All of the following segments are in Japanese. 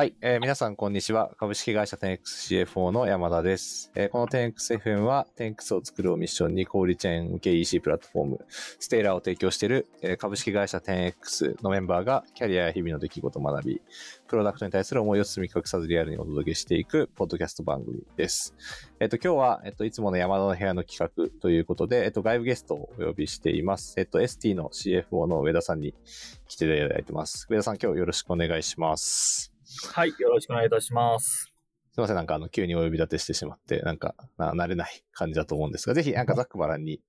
はい、えー皆さんこんにちは。株式会社 10XCFO の山田です。えーこの 10XFM は 10X を作るをミッションに小売チェーン向け EC プラットフォーム、ステーラーを提供している、えー株式会社 10X のメンバーがキャリアや日々の出来事を学び、プロダクトに対する思いを包み隠さずリアルにお届けしていくポッドキャスト番組です。えっ、と、今日は、えっ、と、いつもの山田の部屋の企画ということで、えっ、と、外部ゲストをお呼びしています。えっ、と、ST の CFO の上田さんに来ていただいてます。上田さん、今日よろしくお願いします。はい、よろしくお願いいたします。すいません、なんかあの、急にお呼び立てしてしまって、なんか、な慣れない感じだと思うんですが、ぜひ、なんかざっくばらんに、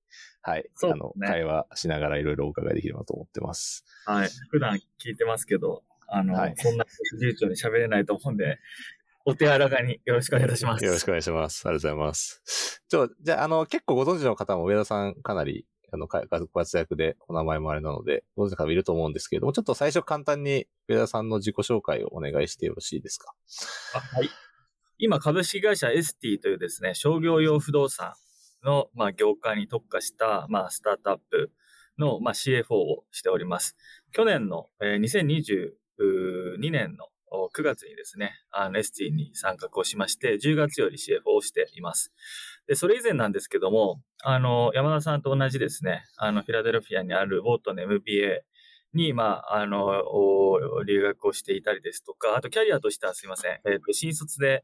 はい、そうあの、ね会話しながらいろいろお伺いできればと思ってます。はい。普段聞いてますけど、あの、はいそんな流暢に喋れないと思うんで、お手柔らかによろしくお願いいたします。よろしくお願いします。ありがとうございます。ちょ、じゃあ、あの、結構ご存知の方も上田さんかなり、あの、かご活躍でお名前もあれなので、ご存知の方もいると思うんですけれども、ちょっと最初簡単に上田さんの自己紹介をお願いしてよろしいですか？はい。今、株式会社 ST というですね、商業用不動産の、まあ、業界に特化した、まあ、スタートアップの、まあ、CFO をしております。去年の、えー2022年の9月にですね、あの ST に参画をしまして、10月より CFO をしています。で、それ以前なんですけども、あの、山田さんと同じですね、あの、フィラデルフィアにあるウォートの MBA に、まあ、あの、留学をしていたりですとか、あとキャリアとしてはすいません、えっ、と、新卒で、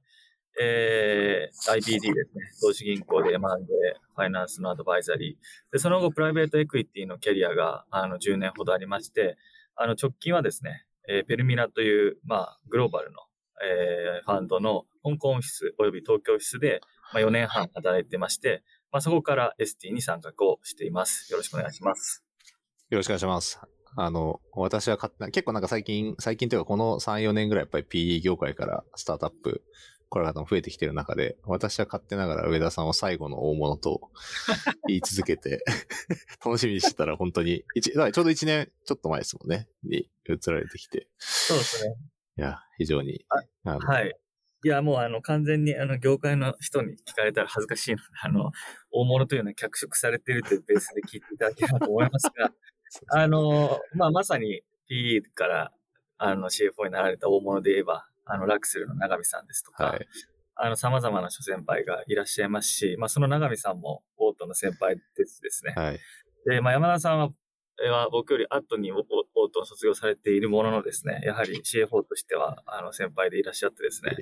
えー、IBD ですね、投資銀行で学んで、ファイナンスのアドバイザリー。で、その後、プライベートエクイティのキャリアが、あの、10年ほどありまして、あの、直近はですね、えーペルミナという、まあ、グローバルの、えーファンドの香港オフィス及び東京オフィスで、まあ、4年半働いてまして、まあ、そこから ST に参画をしています。よろしくお願いします。よろしくお願いします。あの、私は結構なんか最近、最近というかこの3、4年ぐらいやっぱり PE 業界からスタートアップ、これ方も増えてきてる中で、私は勝手ながら上田さんを最後の大物と 言い続けて、楽しみにしてたら本当に、ちょうど1年ちょっと前ですもんね、に移られてきて、そうですね。いや、非常に、はい。いや、もうあの、完全にあの、業界の人に聞かれたら恥ずかしいので、あの、大物というのは脚色されているというベースで聞いていただければと思いますが、あの、まあ、まさに PE から、あの、CFO になられた大物で言えば、あの、ラクスルの長見さんですとか、はい。あの、様々な諸先輩がいらっしゃいますし、まあ、その長見さんも、オートの先輩ですですね。はい。で、まあ、山田さんは、えーは僕より後にオオートを卒業されているもののですね、やはり CFO としては、あの、先輩でいらっしゃってですね、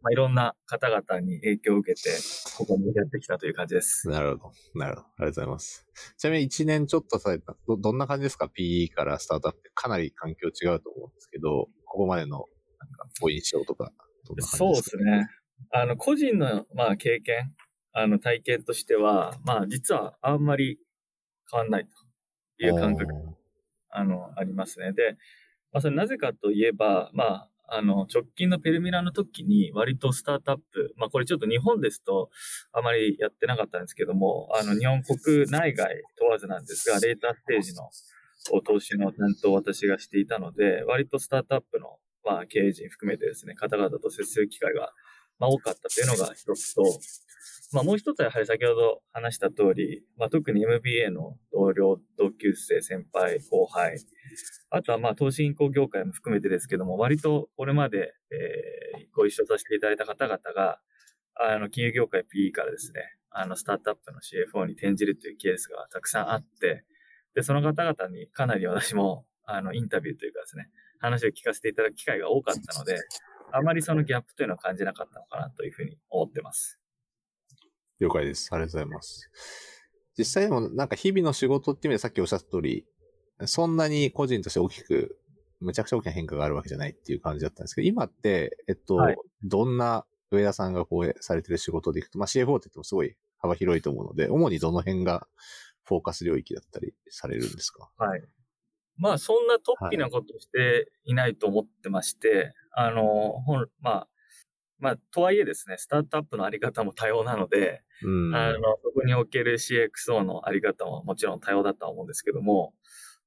まあ、いろんな方々に影響を受けて、ここにやってきたという感じです。なるほど。なるほど。ありがとうございます。ちなみに1年ちょっとされた、ど、どんな感じですか ?PE からスタートアップ。かなり環境違うと思うんですけど、ここまでの、ご印象とか、どんなそうで感じですか？すね。あの、個人の、まあ、経験、あの、体験としては、まあ、実はあんまり変わんないという感覚あの、ありますね。で、まあ、それなぜかといえば、まあ、あの、直近のペルミラの時に割とスタートアップ、まあ、これちょっと日本ですとあまりやってなかったんですけども、あの、日本国内外問わずなんですが、レーターステージの投資の担当を私がしていたので、割とスタートアップの、まあ、経営陣含めてですね、方々と接する機会が、まあ、多かったというのが一つと、まあ、もう一つはやはり先ほど話した通り、まあ、特に MBA の同僚、同級生、先輩、後輩、あとはまあ投資銀行業界も含めてですけども、割とこれまで、えーご一緒させていただいた方々が、あの、金融業界 PE からですね、あの、スタートアップの CFO に転じるというケースがたくさんあって、で、その方々にかなり私も、あの、インタビューというかですね、話を聞かせていただく機会が多かったので、あまりそのギャップというのは感じなかったのかなというふうに思ってます。了解です。ありがとうございます。実際でも、なんか日々の仕事っていう意味でさっきおっしゃった通り、そんなに個人として大きく、むちゃくちゃ大きな変化があるわけじゃないっていう感じだったんですけど、今って、えっと、はいどんな上田さんがこうされてる仕事でいくと、まあ CFO って言ってもすごい幅広いと思うので、主にどの辺がフォーカス領域だったりされるんですか？はい。まあ、そんな突飛なことしていないと思ってまして、あの、ほん、まあ、まあ、とはいえですね、スタートアップのあり方も多様なので、うん。あの、そこにおける CXO のあり方ももちろん多様だとは思うんですけども、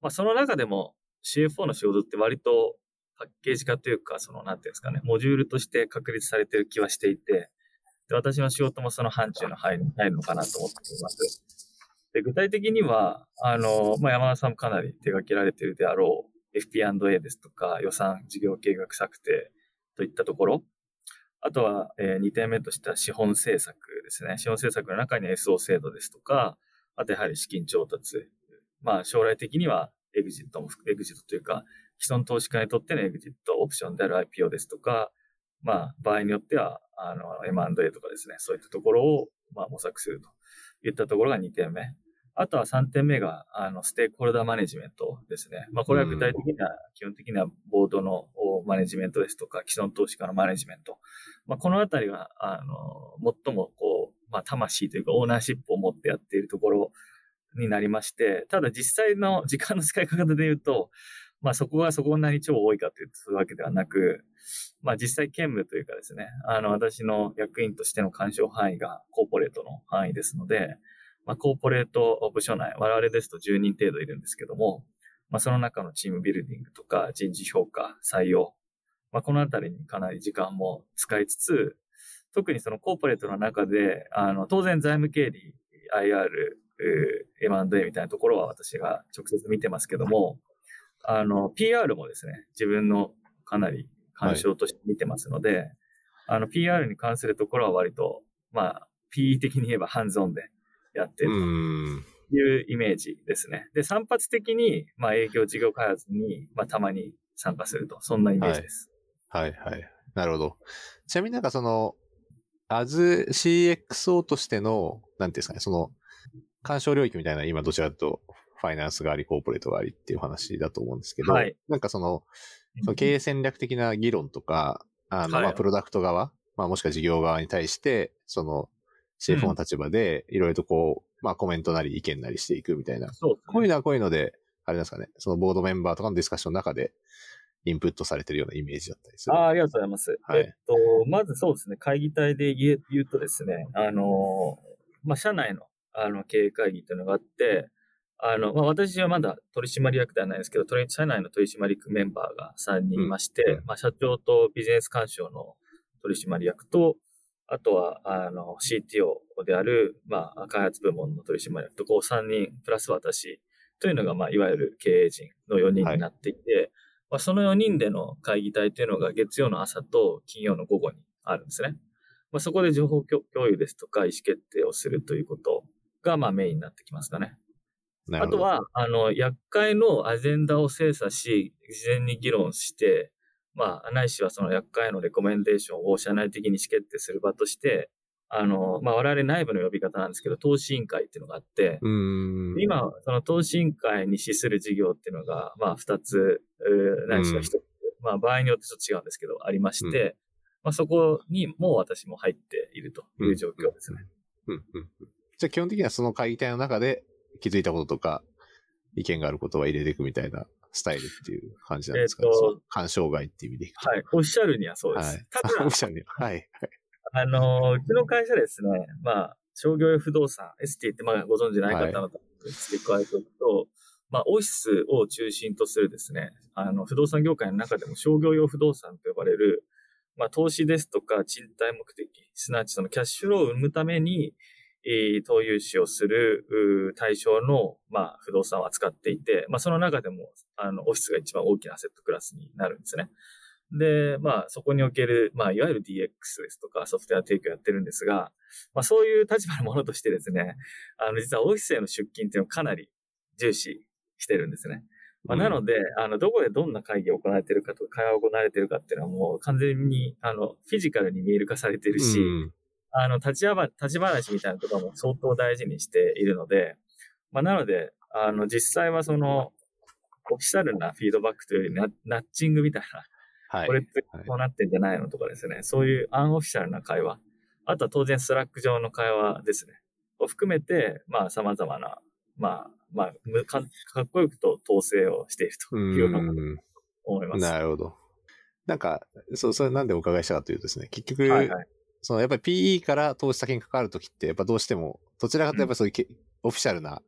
まあ、その中でも CFO の仕事って割とパッケージ化というか、その、なんていうんですかね、モジュールとして確立されている気はしていて、で私の仕事もその範疇の入るのかなと思っています。で具体的には、あの、まあ、山田さんもかなり手掛けられているであろう FP&A ですとか予算事業計画策定、といったところ。あとは、え2点目としては資本政策ですね。資本政策の中に SO 制度ですとか、あとやはり資金調達。まあ将来的にはエグジットも、エグジットというか、既存投資家にとってのエグジットオプションである IPO ですとか、まあ場合によっては、あの、M&A とかですね、そういったところを、まあ模索するといったところが2点目。あとは3点目が、あの、ステークホルダーマネジメントですね。まあ、これは具体的には、基本的にはボードのマネジメントですとか、既存投資家のマネジメント。まあ、このあたりが、あの、最もこう、まあ、魂というかオーナーシップを持ってやっているところになりまして、ただ実際の時間の使い方で言うと、まあ、そこがそこんなに超多いかというとそういうわけではなく、まあ、実際兼務というかですね、あの、私の役員としての干渉範囲がコーポレートの範囲ですので、まあ、コーポレート部署内、我々ですと10人程度いるんですけども、まあ、その中のチームビルディングとか人事評価、採用、まあ、このあたりにかなり時間も使いつつ、特にそのコーポレートの中で、あの、当然財務経理、IR、M&A みたいなところは私が直接見てますけども、あの、PR もですね、自分のかなり干渉として見てますので、はい、あの、PR に関するところは割と、まあ、PE 的に言えばハンズオンで、やってるというイメージですね。で、散発的に、まあ、営業事業開発に、まあ、たまに参加すると、そんなイメージです。はい、はい、はい。なるほど。ちなみになんかその、as CXO としての、なんていうんですかね、その、干渉領域みたいな、今どちらかとファイナンスがあり、コーポレートがありっていう話だと思うんですけど、はい、なんかその、その経営戦略的な議論とか、あの、まあ、プロダクト側、まあ、もしくは事業側に対して、その、CFO の立場で、いろいろとこう、まあコメントなり意見なりしていくみたいな。そう、ね、こういうのはこういうので、あれですかね、そのボードメンバーとかのディスカッションの中で、インプットされてるようなイメージだったりする。あありがとうございます。はい、えっと、まずそうですね、会議体で言うとですね、あの、まあ、社内のあの経営会議っていうのがあって、あの、まあ、私はまだ取締役ではないですけど、社内の取締役メンバーが3人いまして、うん、まあ、社長とビジネス干渉の取締役と、あとは、あの、CTO である、まあ、開発部門の取締役と、こう3人、プラス私というのが、まあ、いわゆる経営陣の4人になっていて、はい、まあ、その4人での会議体というのが月曜の朝と金曜の午後にあるんですね。まあ、そこで情報共有ですとか意思決定をするということが、まあ、メインになってきますかね。あとは、あの、厄介のアジェンダを精査し、事前に議論して、まあ、ないしはその厄介のレコメンデーションを社内的に意思決定する場として、あの、まあ、我々内部の呼び方なんですけど、投資委員会っていうのがあって、今、その投資委員会に資する事業っていうのが、まあ、二つ、ないしは一つ、まあ、場合によってちょっと違うんですけど、ありまして、まあ、そこにも私も入っているという状況ですね。じゃあ基本的にはその会議体の中で気づいたこととか、意見があることは入れていくみたいなスタイルっていう感じなんですかね。えっと、干渉外っていう意味でいくと。はい。おっしゃるにはそうです。はい、おっしゃるには。はい。あの、うちの会社ですね、まあ、商業用不動産、ST ってまあご存知ない方の付け加えておくと、まあ、オフィスを中心とするですね、あの、不動産業界の中でも商業用不動産と呼ばれる、まあ、投資ですとか賃貸目的、すなわちそのキャッシュローを生むために、投融資をする対象の、まあ、不動産を扱っていて、まあ、その中でも、あの、オフィスが一番大きなアセットクラスになるんですね。で、まあ、そこにおける、まあ、いわゆる DX ですとか、ソフトウェア提供やってるんですが、まあ、そういう立場のものとしてですね、あの、実はオフィスへの出勤っていうのをかなり重視してるんですね。まあ、なので、あの、どこでどんな会議を行われているかとか、会話を行われているかっていうのはもう完全に、あの、フィジカルに見える化されているし、うんあの、立ち立ち話みたいなところも相当大事にしているので、まあ、なので、あの、実際はその、オフィシャルなフィードバックというよりナ、ナッチングみたいな、はい、これってこうなってんじゃないのとかですね、そういうアンオフィシャルな会話、あとは当然 Slack 上の会話ですね、を含めて、まあ、様々な、まあ、まあか、かっこよくと統制をしているというような思います。なるほど。なんか、そう、それなんでお伺いしたかというとですね、結局、はいはい、そのやっぱり PE から投資先に関わるときって、やっぱどうしても、どちらかというとそういう、うん、オフィシャルな、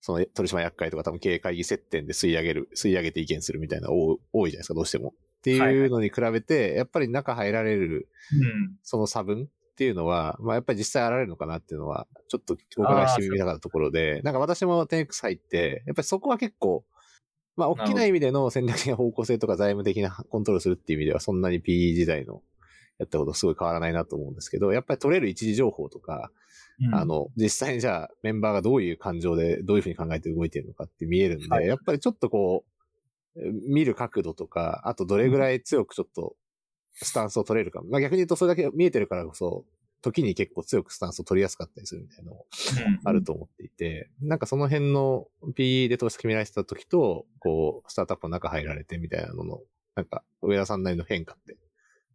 その取締役会とか多分経営会議接点で吸い上げる、吸い上げて意見するみたいな多多いじゃないですか、どうしても。っていうのに比べて、はい、やっぱり中入られる、その差分っていうのは、まあやっぱり実際あられるのかなっていうのは、ちょっとお伺いしてみたかったところで、なんか私も 10X 入って、やっぱりそこは結構、まあ、大きな意味での戦略的な方向性とか財務的なコントロールするっていう意味では、そんなに PE 時代のやったことすごい変わらないなと思うんですけど、やっぱり取れる一時情報とか、うん、あの、実際にじゃあメンバーがどういう感情でどういうふうに考えて動いてるのかって見えるんで、はい、やっぱりちょっとこう、見る角度とか、あとどれぐらい強くちょっとスタンスを取れるか。まあ逆に言うとそれだけ見えてるからこそ、時に結構強くスタンスを取りやすかったりするみたいなのもあると思っていて、うん、なんかその辺の PE で投資決められてた時と、こう、スタートアップの中入られてみたいなのの、なんか上田さんなりの変化って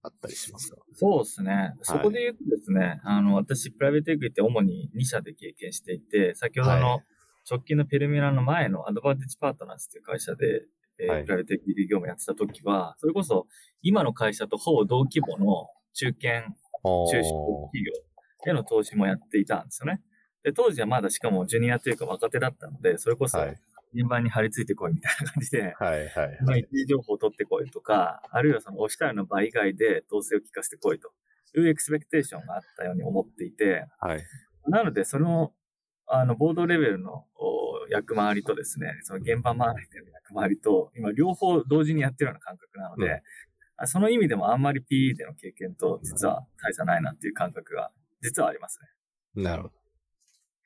あったりしますか？そうですね。そこで言うとですね、はい、あの、私、プライベートエクイって主に2社で経験していて、先ほどの直近のペルミラの前のアドバンテージパートナーズっていう会社で、えー、プライベートエクイ業務やってた時は、それこそ今の会社とほぼ同規模の中堅中小企業への投資もやっていたんですよね。で、当時はまだしかもジュニアというか若手だったので、それこそ、現場に張り付いてこいみたいな感じで、はいはいはい。一時情報を取ってこいとか、あるいはその押したいの場以外で統制を聞かせてこいというエクスペクテーションがあったように思っていて、はい。なので、その、あの、ボードレベルの役回りとですね、その現場周りでの役回りと、今両方同時にやってるような感覚なので、その意味でもあんまり PE での経験と実は大差ないなっていう感覚が実はありますね。なるほど。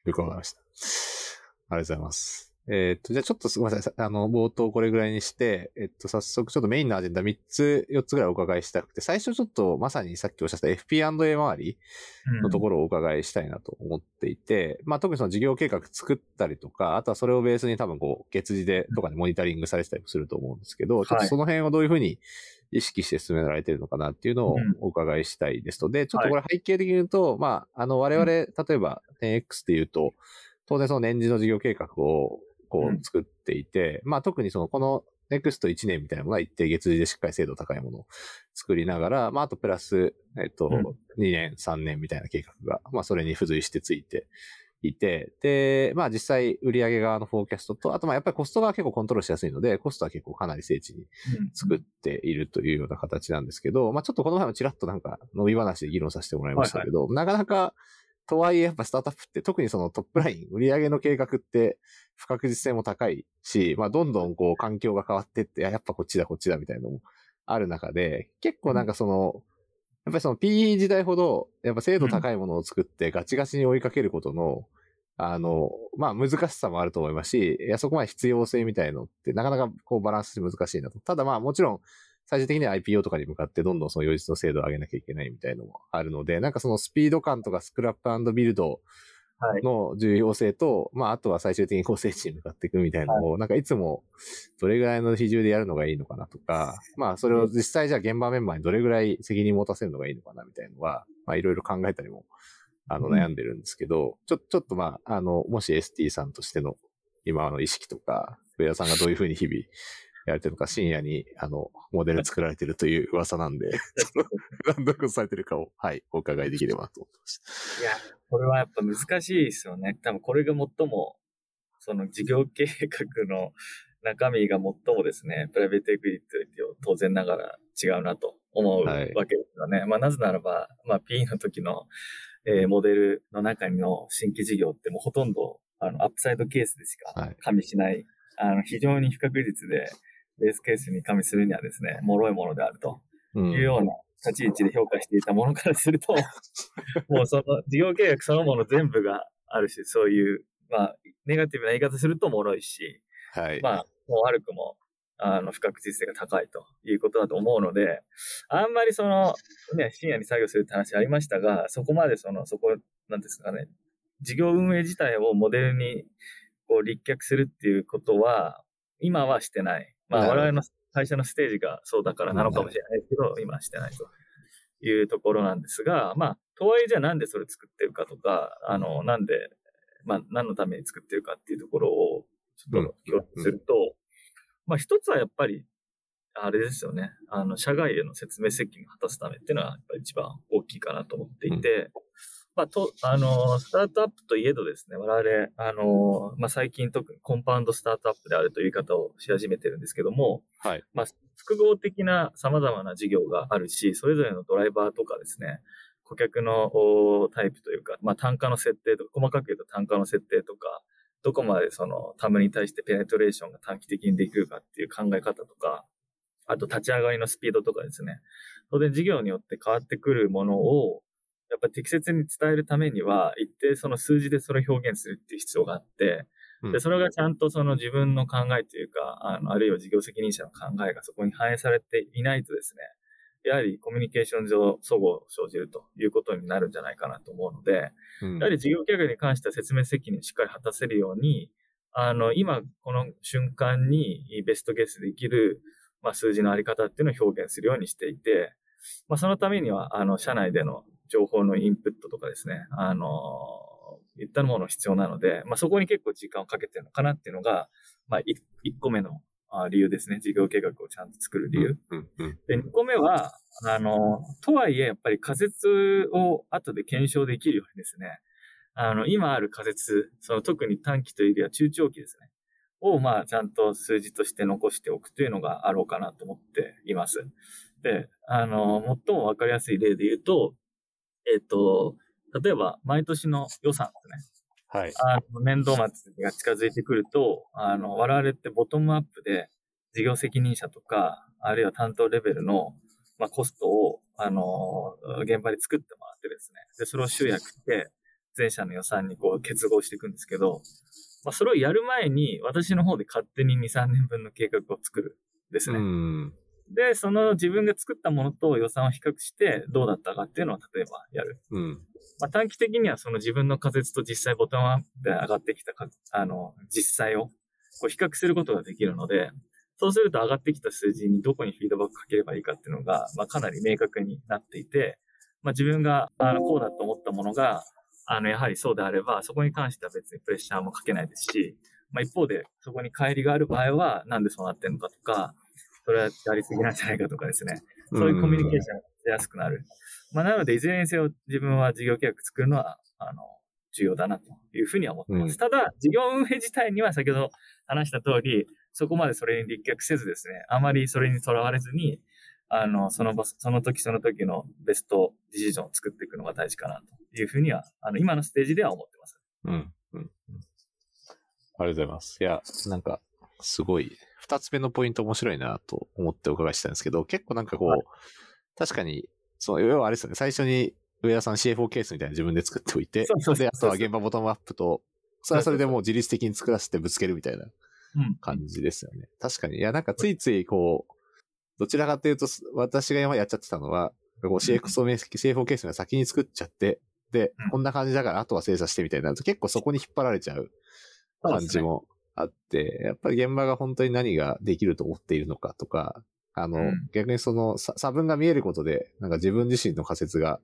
よくわかりました。ありがとうございます。えっ、と、じゃあちょっとすみません。あの、冒頭これぐらいにして、えっと、早速ちょっとメインのアジェンダ3つ、4つぐらいお伺いしたくて、最初ちょっとまさにさっきおっしゃった FP&A 周りのところをお伺いしたいなと思っていて、うん、まあ特にその事業計画作ったりとか、あとはそれをベースに多分こう、月次でとかでモニタリングされてたりもすると思うんですけど、ちょっとその辺をどういうふうに意識して進められてるのかなっていうのをお伺いしたいですと。で、ちょっとこれ背景的に言うと、まあ、あの、我々、例えば 10X っていうと、当然その年次の事業計画をこう作っていて、うん、まあ特にそのこのネクスト1年みたいなのが一定月次でしっかり精度高いものを作りながら、まああとプラス、えっと、2年、3年みたいな計画が、まあそれに付随してついていて、で、まあ実際売上側のフォーキャストと、あとまあやっぱりコストが結構コントロールしやすいので、コストは結構かなり精緻に作っているというような形なんですけど、まあちょっとこの前もちらっとなんか伸び話で議論させてもらいましたけど、はいはい、なかなかとはいえ、やっぱスタートアップって特にそのトップライン、売上の計画って不確実性も高いし、まあどんどんこう環境が変わってって、やっぱこっちだこっちだみたいなのもある中で、結構なんかその、やっぱりその PE 時代ほど、やっぱ精度高いものを作ってガチガチに追いかけることの、あの、まあ難しさもあると思いますし、いやそこまで必要性みたいのってなかなかこうバランス難しいなと。ただまあもちろん、最終的には IPO とかに向かってどんどんその予実の精度を上げなきゃいけないみたいのもあるので、なんかそのスピード感とかスクラップビルドの重要性と、はい、まああとは最終的にこう聖地に向かっていくみたいなのを、はい、なんかいつもどれぐらいの比重でやるのがいいのかなとか、まあそれを実際じゃあ現場メンバーにどれぐらい責任持たせるのがいいのかなみたいなのは、まあいろいろ考えたりも、あの悩んでるんですけど、うん、ちょ、ちょっとまあ、あの、もし ST さんとしての今の意識とか、上田さんがどういうふうに日々やられてるのか、深夜に、あの、モデル作られてるという噂なんで、何度かされてるかを、はい、お伺いできればと思ってました。いや、これはやっぱ難しいですよね。多分これが最も、その事業計画の中身が最もですね、プライベートエクイティを当然ながら違うなと思うわけですよね。はい、まあなぜならば、まあ P の時の、えー、モデルの中の新規事業ってもうほとんどあのアップサイドケースでしか加味しない、はい、あの非常に不確実で、ベースケースに加味するにはですね、脆いものであるというような立ち位置で評価していたものからすると、もうその事業契約そのもの全部があるし、そういう、まあ、ネガティブな言い方すると脆いし、はい。まあ、もう悪くも、あの、不確実性が高いということだと思うので、あんまりその、ね、深夜に作業するって話ありましたが、そこまでその、そこ、なんですかね、事業運営自体をモデルに、こう、立脚するっていうことは、今はしてない。まあ、我々の会社のステージがそうだからなのかもしれないけど、今はしてないと。いうところなんですが、まあ、とはいえじゃあなんでそれ作ってるかとか、あの、なんで、まあ、何のために作ってるかっていうところを、ちょっと共有すると、まあ、一つはやっぱり、あれですよね。あの、社外への説明責任を果たすためっていうのは、やっぱり一番大きいかなと思っていて、まあ、と、あの、スタートアップといえどですね、我々、あの、まあ、最近特にコンパウンドスタートアップであるという言い方をし始めてるんですけども、はい。まあ、複合的な様々な事業があるし、それぞれのドライバーとかですね、顧客のタイプというか、まあ、単価の設定とか、細かく言うと単価の設定とか、どこまでそのタムに対してペネトレーションが短期的にできるかっていう考え方とか、あと立ち上がりのスピードとかですね。当然事業によって変わってくるものを、やっぱ適切に伝えるためには、一定その数字でそれを表現するっていう必要があって、で、それがちゃんとその自分の考えというか、あの、あるいは事業責任者の考えがそこに反映されていないとですね、やはりコミュニケーション上、齟齬生じるということになるんじゃないかなと思うので、うん、やはり事業計画に関しては説明責任をしっかり果たせるように、あの、今、この瞬間にベストゲスできる、まあ、数字のあり方っていうのを表現するようにしていて、まあ、そのためには、あの、社内での情報のインプットとかですね、あの、いったもの必要なので、まあ、そこに結構時間をかけてるのかなっていうのが、まあ、1個目の理由ですね。事業計画をちゃんと作る理由。で、2個目は、あの、とはいえ、やっぱり仮説を後で検証できるようにですね、あの、今ある仮説、その特に短期というよりは中長期ですね。を、まあ、ちゃんと数字として残しておくというのがあろうかなと思っています。で、あの、最もわかりやすい例で言うと、えっ、と、例えば、毎年の予算ですね。はい。あの、年度末が近づいてくると、あの、我々ってボトムアップで、事業責任者とか、あるいは担当レベルの、まあ、コストを、あの、現場で作ってもらってですね。で、それを集約して、全社の予算にこう結合していくんですけど、まあ、それをやる前に、私の方で勝手に2、3年分の計画を作るですね。で、その自分が作ったものと予算を比較して、どうだったかっていうのを例えばやる。うん、まあ、短期的にはその自分の仮説と実際ボタンアップで上がってきたか、あの、実際をこう比較することができるので、そうすると上がってきた数字にどこにフィードバックかければいいかっていうのが、まあ、かなり明確になっていて、まあ、自分があのこうだと思ったものが、あの、やはりそうであれば、そこに関しては別にプレッシャーもかけないですし、まあ、一方で、そこに乖離がある場合は、なんでそうなってるのかとか、それはやりすぎなんじゃないかとかですね、そういうコミュニケーションがしやすくなる。まあ、なので、いずれにせよ自分は事業計画作るのは、あの、重要だなというふうには思ってます。うん、ただ、事業運営自体には先ほど話した通り、そこまでそれに立脚せずですね、あまりそれにとらわれずに、あの、その場、その時その時のベストディシジョンを作っていくのが大事かなというふうには、あの、今のステージでは思ってます。うん。うん。ありがとうございます。いや、なんか、すごい、二つ目のポイント面白いなと思ってお伺いしたんですけど、結構なんかこう、はい、確かに、そう、要はあれですよね、最初に上田さん CFO ケースみたいな自分で作っておいて、そうそうで、あとは現場ボトムアップと、それはそれでもう自律的に作らせてぶつけるみたいな感じですよね。うん、確かに。いや、なんかついついこう、どちらかというと、私が今やっちゃってたのは、こう CX を、CFO ケースが先に作っちゃって、で、こんな感じだからあとは精査してみたいなると結構そこに引っ張られちゃう感じもあって、やっぱり現場が本当に何ができると思っているのかとか、あの、うん、逆にその差分が見えることで、なんか自分自身の仮説が、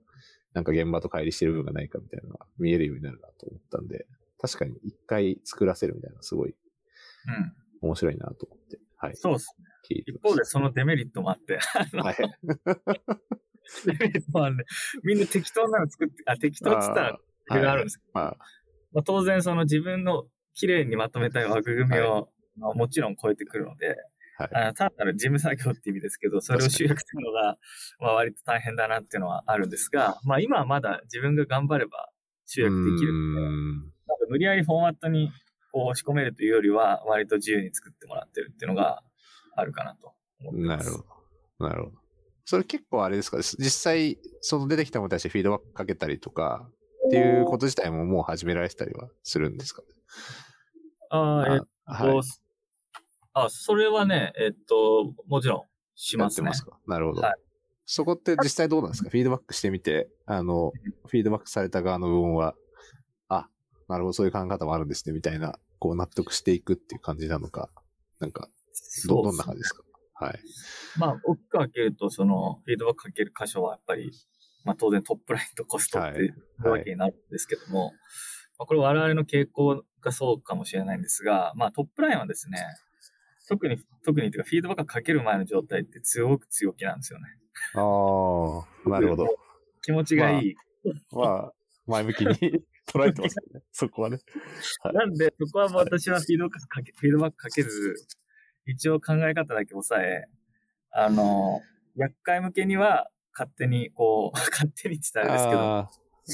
なんか現場と乖離してる部分がないかみたいなのが見えるようになるなと思ったんで、確かに一回作らせるみたいなのすごい、うん。面白いなと思って。はい。そうですね。一方でそのデメリットもあって、はい。デメリットもあるんで、みんな適当なの作って、あ、適当って言ったら、があるんですけど、はい、まあ、まあ、当然その自分の綺麗にまとめたい枠組みを、はい、もちろん超えてくるので、はい、あ単なる事務作業って意味ですけど、それを集約するのが、まあ、割と大変だなっていうのはあるんですが、まあ今はまだ自分が頑張れば集約できるので、なんか無理やりフォーマットにこう押し込めるというよりは、割と自由に作ってもらってるっていうのがあるかなと思ってます。なるほど。なるほど。それ結構あれですか？実際、その出てきたものに対してフィードバックかけたりとか、っていうこと自体ももう始められてたりはするんですかああ、えっと、はい、あ、それはね、えっと、もちろんしますね。やってますか？なるほど。はい、そこって実際どうなんですか？フィードバックしてみて、あの、フィードバックされた側の部分は、あ、なるほど、そういう考え方もあるんですね、みたいな、こう納得していくっていう感じなのか、なんか、ど、どんな感じですか？はい。まあ、大きく分けると、その、フィードバックかける箇所はやっぱり、まあ当然トップラインとコストっていうわけになるんですけども、はいはい、まあ、これ我々の傾向がそうかもしれないんですが、まあトップラインはですね、特に、特にというかフィードバックかける前の状態って強く強気なんですよね。ああ、なるほど。気持ちがいい。まあ、まあ、前向きに 捉えてますよね。そこはね。はい、なんで、そこはもう私はフィードバックかけ、フィードバックかけず、一応考え方だけ抑え、あの、厄介向けには勝手に、こう、勝手に伝えるんですけど。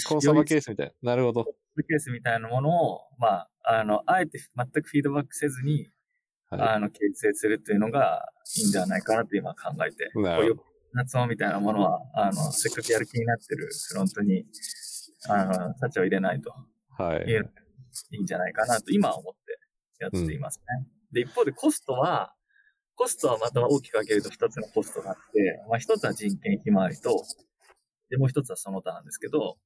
コンサバケースみたいな。なるほど。ケースみたいなものを、まあ、あの、あえて全くフィードバックせずに、はいあの、形成するっていうのがいいんじゃないかなって今考えて、なるほど夏音みたいなものは、あの、せっかくやる気になってるフロントに、あの、タッチを入れないとはい。いいいんじゃないかなと今は思ってやっていますね。で、一方でコストは、コストはまた大きく分けると2つのコストがあって、まあ1つは人件費回りと、で、もう1つはその他なんですけど、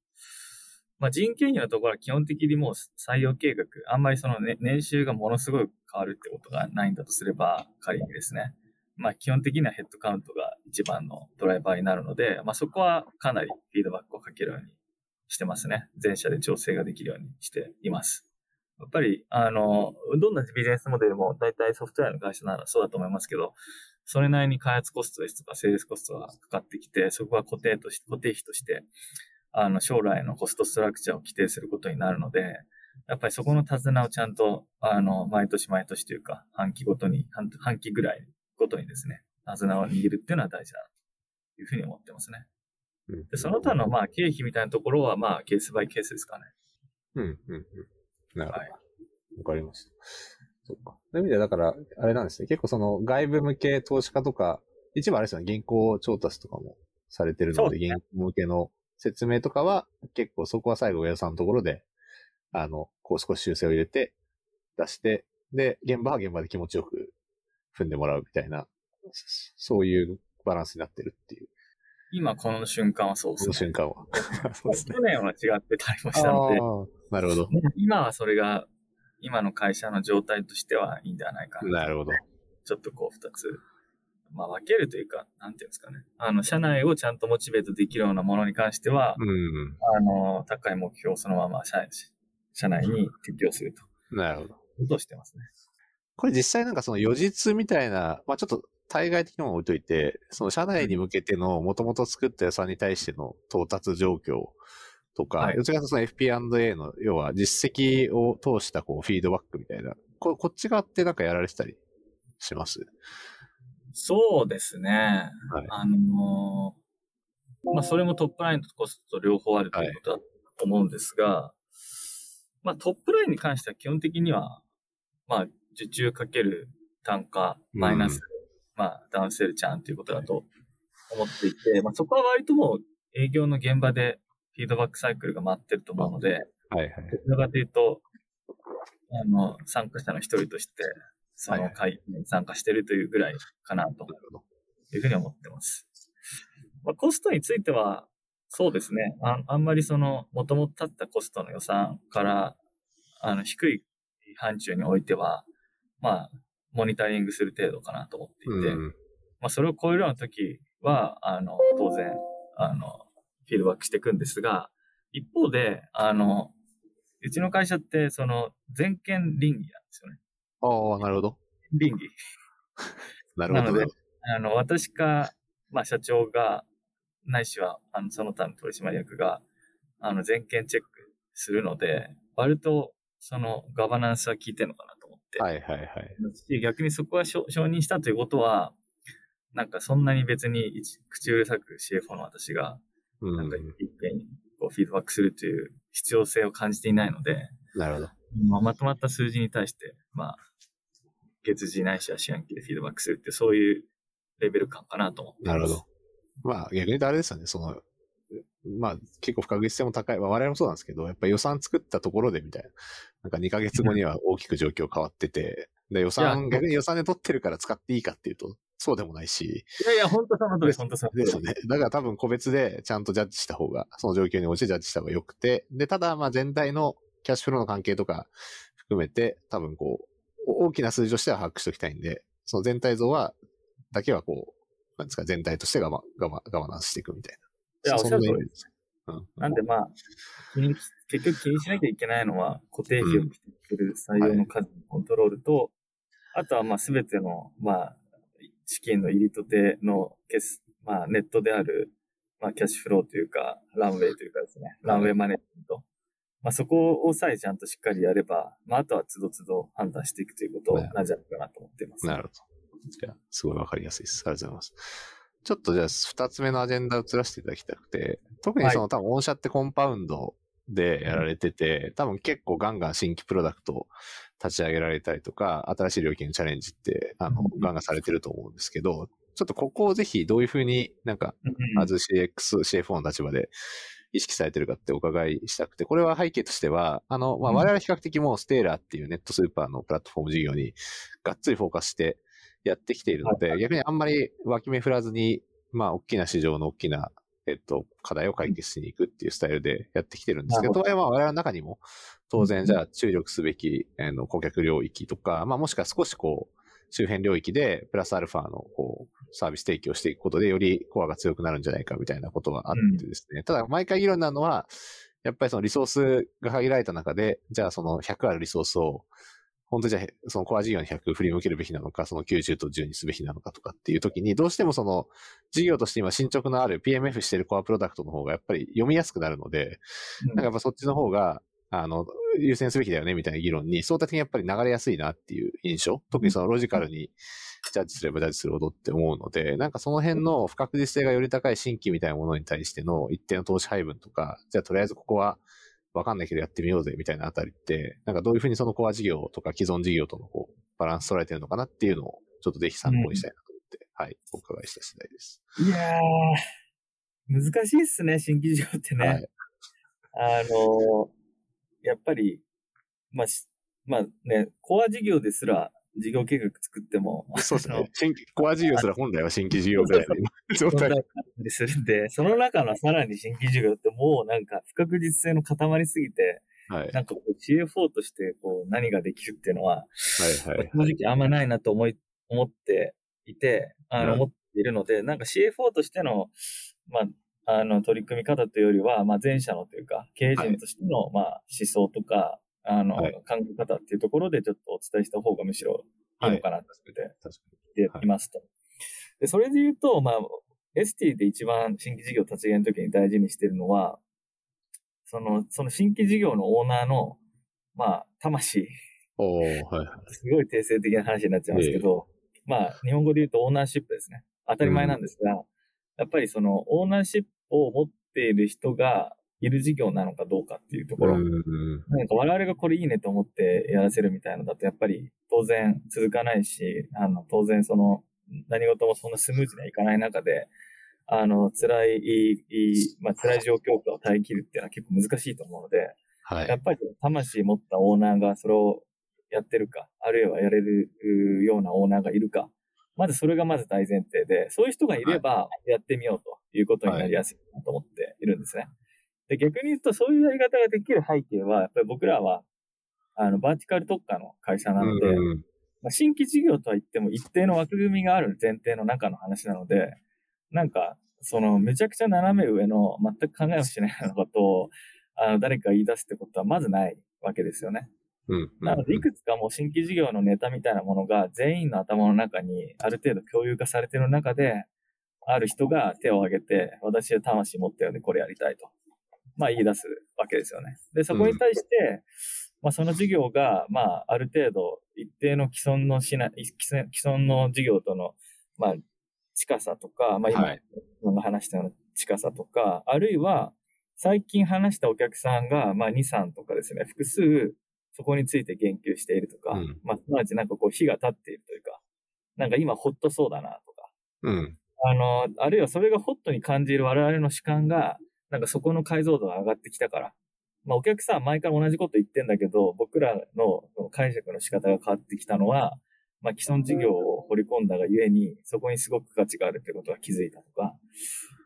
まあ人件費のところは基本的にもう採用計画、あんまりその、ね、年収がものすごい変わるってことがないんだとすれば、仮にですね。まあ基本的にはヘッドカウントが一番のドライバーになるので、まあそこはかなりフィードバックをかけるようにしてますね。全社で調整ができるようにしています。やっぱり、あの、どんなビジネスモデルも大体ソフトウェアの会社ならそうだと思いますけど、それなりに開発コストですとか、セールスコストがかかってきて、そこは固定として、固定費として、あの、将来のコストストラクチャーを規定することになるので、やっぱりそこの手綱をちゃんと、あの、毎年毎年というか、半期ごとに、半半期ぐらいごとにですね、手綱を握るっていうのは大事だというふうに思ってますね。うんで、その他の、まあ、経費みたいなところは、まあ、ケースバイケースですかね。うん、うん、うん。なるほど。はいわかりました。そうか。そういう意味では、だから、あれなんですね。結構その外部向け投資家とか、一部あれですよね、銀行調達とかもされてるので、です銀行向けの説明とかは、結構そこは最後、上田さんのところで、あの、こう少し修正を入れて、出して、で、現場は現場で気持ちよく踏んでもらうみたいな、そそういうバランスになってるっていう、今この瞬間はそうでこすね。の瞬間は。そうですね。去年は違ってたりもしたので、なるほど。今はそれが今の会社の状態としてはいいんではないかな。なるほど。ちょっとこう二つ、まあ分けるというか、なんていうんですかね。あの、社内をちゃんとモチベートできるようなものに関しては、うん。あの、高い目標をそのまま社社内に適用すると。なるほど。ことをしてますね。これ実際なんかその予実みたいな、まあちょっと対外的なものを置いといて、その社内に向けての元々作った予算に対しての到達状況とか、はい。どちらかとその FP&A の要は実績を通したこうフィードバックみたいな、ここっち側ってなんかやられてたりします？そうですね。はい。あのーまあ、それもトップラインとコストと両方あるということだと思うんですが、まあ、トップラインに関しては基本的には、まあ、受注かける単価、マイナス、うんまあ、ダウンセルチャーンということだと思っていて、まあ、そこは割ともう営業の現場でフィードバックサイクルが待ってると思うので、はいはい。どちらかというと、あの、参加者の一人として、その会議に参加してるというぐらいかなと。いうふうに思ってます。まあ、コストについては、そうですね。ああんまりその、もともと立ったコストの予算から、あの、低い範疇においては、まあ、モニタリングする程度かなと思っていて、うん。まあ、それを超えるような時は、あの、当然、あの、フィードバックしていくんですが、一方で、あの、うちの会社って、その、全権倫理なんですよね。ああ、なるほど。倫理。なるほど。なのであの、私か、まあ、社長が、ないしは、あの、その他の取締役が、あの、全権チェックするので、割と、その、ガバナンスは効いてるのかな。はいはいはい。し逆にそこは承承認したということは、なんかそんなに別に一口うるさく CFO の私が、うんなんか一遍にこうフィードバックするという必要性を感じていないので、なるほど。まあ、まとまった数字に対して、まあ、月次ないしは四半期でフィードバックするって、そういうレベル感かなと思っています。なるほど。まあ逆に言うとあれですよね、その、まあ結構不確実性も高い。まあ我々もそうなんですけど、やっぱり予算作ったところでみたいな。なんか2ヶ月後には大きく状況変わってて、で予い算、や逆に予算で取ってるから使っていいかっていうと、そうでもないし、いやいや、本当その通り、本当その通り。ですよね。だから多分個別でちゃんとジャッジした方が、その状況に応じてジャッジした方が良くて、で、ただまあ全体のキャッシュフローの関係とか含めて、多分こう、お大きな数字としては把握しておきたいんで、その全体像は、だけはこう、なんですか、全体としてガバガバガバナンスしていくみたいな。いや、おっしゃる通りです。なん。なんでまあ、結局気にしなきゃいけないのは、固定費を規定する採用の数のコントロールと、あとはまあ全ての、まあ、資金の入りとてのまあネットである、まあキャッシュフローというか、ランウェイというかですね、ランウェイマネージメント。まあそこをさえちゃんとしっかりやれば、まああとは都度都度判断していくということなんじゃないかなと思っています。なるほど。じゃあ、すごいわかりやすいです。ありがとうございます。ちょっとじゃあ、二つ目のアジェンダを移らせていただきたくて、特にその、多分、御社ってコンパウンドでやられてて、多分結構ガンガン新規プロダクトを立ち上げられたりとか、新しい領域のチャレンジって、あの、ガンガンされてると思うんですけど、ちょっとここをぜひどういうふうになんか、まず CX、CFO の立場で意識されてるかってお伺いしたくて、これは背景としては、あの、まあ、うん。我々比較的もうステーラーっていうネットスーパーのプラットフォーム事業にがっつりフォーカスしてやってきているので、逆にあんまり脇目振らずに、まあ、大きな市場の大きな、えっと、課題を解決しに行くっていうスタイルでやってきてるんですけど、とはいえまあ我々の中にも、当然じゃあ注力すべき、あの顧客領域とか、まあもしくは少しこう、周辺領域でプラスアルファのこうサービス提供していくことでよりコアが強くなるんじゃないかみたいなことがあってですね。ただ毎回議論になるのは、やっぱりそのリソースが限られた中で、じゃあその100あるリソースを、本当じゃあそのコア事業に100振り向けるべきなのか、その90と10にすべきなのかとかっていう時に、どうしてもその事業として今進捗のある PMF してるコアプロダクトの方がやっぱり読みやすくなるので、なんかやっぱそっちの方が、あの、優先すべきだよねみたいな議論に相対的にやっぱり流れやすいなっていう印象。特にそのロジカルにジャッジすればジャッジするほどって思うので、なんかその辺の不確実性がより高い新規みたいなものに対しての一定の投資配分とか、じゃあとりあえずここはわかんないけどやってみようぜみたいなあたりって、なんかどういうふうにそのコア事業とか既存事業とのこうバランス取られてるのかなっていうのをちょっとぜひ参考にしたいなと思って、はい、お伺いした次第です。いやー、難しいっすね、新規事業ってね。はい。あのーやっぱり、まあ、しまあね、コア事業ですら事業計画作っても、そうですね。新規、コア事業すら本来は新規事業ぐらいの 今状態するんで、その中のさらに新規事業ってもうなんか不確実性の塊すぎて、はい。なんかこう CFO としてこう何ができるっていうのは、はいはい。正直あんまないなと思い、思っていて、あの、はい思っているので、なんか CFO としての、まあ、あの、取り組み方というよりは、まあ、前者のというか、経営陣としての、まあ、思想とか、あの、はい考え方っていうところでちょっとお伝えした方がむしろいいのかなと思って確か言っていますと。で、それで言うと、まあ、ST で一番新規事業立ち上げの時に大事にしてるのは、その、その新規事業のオーナーの、まあ、魂、おー、はい。すごい定性的な話になっちゃいますけど、まあ、日本語で言うとオーナーシップですね。当たり前なんですが、やっぱりそのオーナーシップを持っている人がいる事業なのかどうかっていうところ、うん。なんか我々がこれいいねと思ってやらせるみたいなのだと、やっぱり当然続かないし、あの、当然その、何事もそんなスムーズにはいかない中で、あの、辛い、いいまあ、辛い状況下を耐え切るっていうのは結構難しいと思うので、はい。やっぱり魂持ったオーナーがそれをやってるか、あるいはやれるようなオーナーがいるか、まずそれがまず大前提で、そういう人がいればやってみようということになりやすいなと思っているんですね。で逆に言うと、そういうやり方ができる背景は、やっぱり僕らは、あの、バーティカル特化の会社なので、うんまあ、新規事業とは言っても一定の枠組みがある前提の中の話なので、なんか、その、めちゃくちゃ斜め上の全く考えもしないようなことを、あの、誰か言い出すってことはまずないわけですよね。うん。なので、いくつかもう新規事業のネタみたいなものが全員の頭の中にある程度共有化されている中で、ある人が手を挙げて、私は魂持ってるんでこれやりたいと。まあ言い出すわけですよね。で、そこに対して、まあその事業が、まあある程度一定の既存のしな、既存既存の事業との、まあ近さとか、まあ今、はい自分が話したような近さとか、あるいは最近話したお客さんが、まあ2、3とかですね、複数そこについて言及しているとか、うんまあ、すなわちなんかこう火が立っているというか、なんか今ホットそうだなとか、うん。あの、あるいはそれがホットに感じる我々の主観が、なんかそこの解像度が上がってきたから、まあお客さんは毎回同じこと言ってんだけど、僕らの解釈の仕方が変わってきたのは、まあ既存事業を掘り込んだがゆえに、そこにすごく価値があるってことが気づいたとか、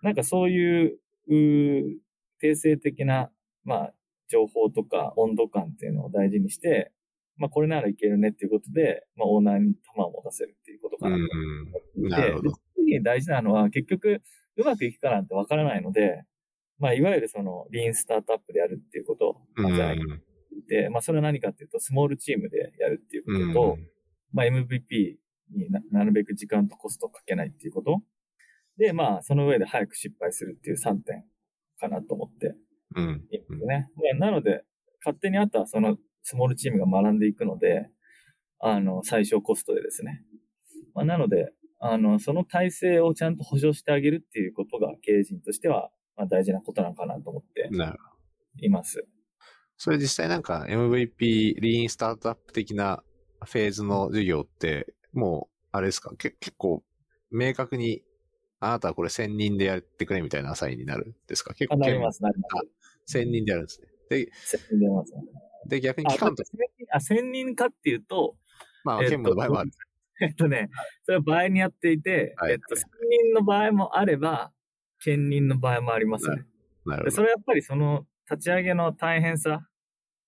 なんかそういう、うー定性的な、まあ情報とか温度感っていうのを大事にして、まあこれならいけるねっていうことで、まあオーナーに球を持たせるっていうことかなとうん。でなるほど。次に大事なのは結局うまくいくかなんてわからないので、まあいわゆるそのリーンスタートアップでやるっていうことうなんじゃないかん。と言って、まあそれは何かっていうとスモールチームでやるっていううんことと、まあ MVP にななるべく時間とコストをかけないっていうこと。で、まあその上で早く失敗するっていう3点かなと思ってうん。いますね。まあなので、勝手にあとはそのスモールチームが学んでいくので、あの、最小コストでですね。まあ、なので、あの、その体制をちゃんと保証してあげるっていうことが経営陣としては、まあ、大事なことなのかなと思っています。それ実際なんか MVP、リーンスタートアップ的なフェーズの授業って、もう、あれですか？け結構、明確に、あなたはこれ1000人でやってくれみたいなアサインになるんですか？結構、あなります、なります。1000人でやるんですね。で、千人出ますねで逆にあ期間と、あ、1000人かっていうと、まあ、えっと兼務の場合もある。えっとね、それは場合にやっていて、はいえっと、1000人の場合もあれば、兼任の場合もありますね。でなるほそれはやっぱりその立ち上げの大変さ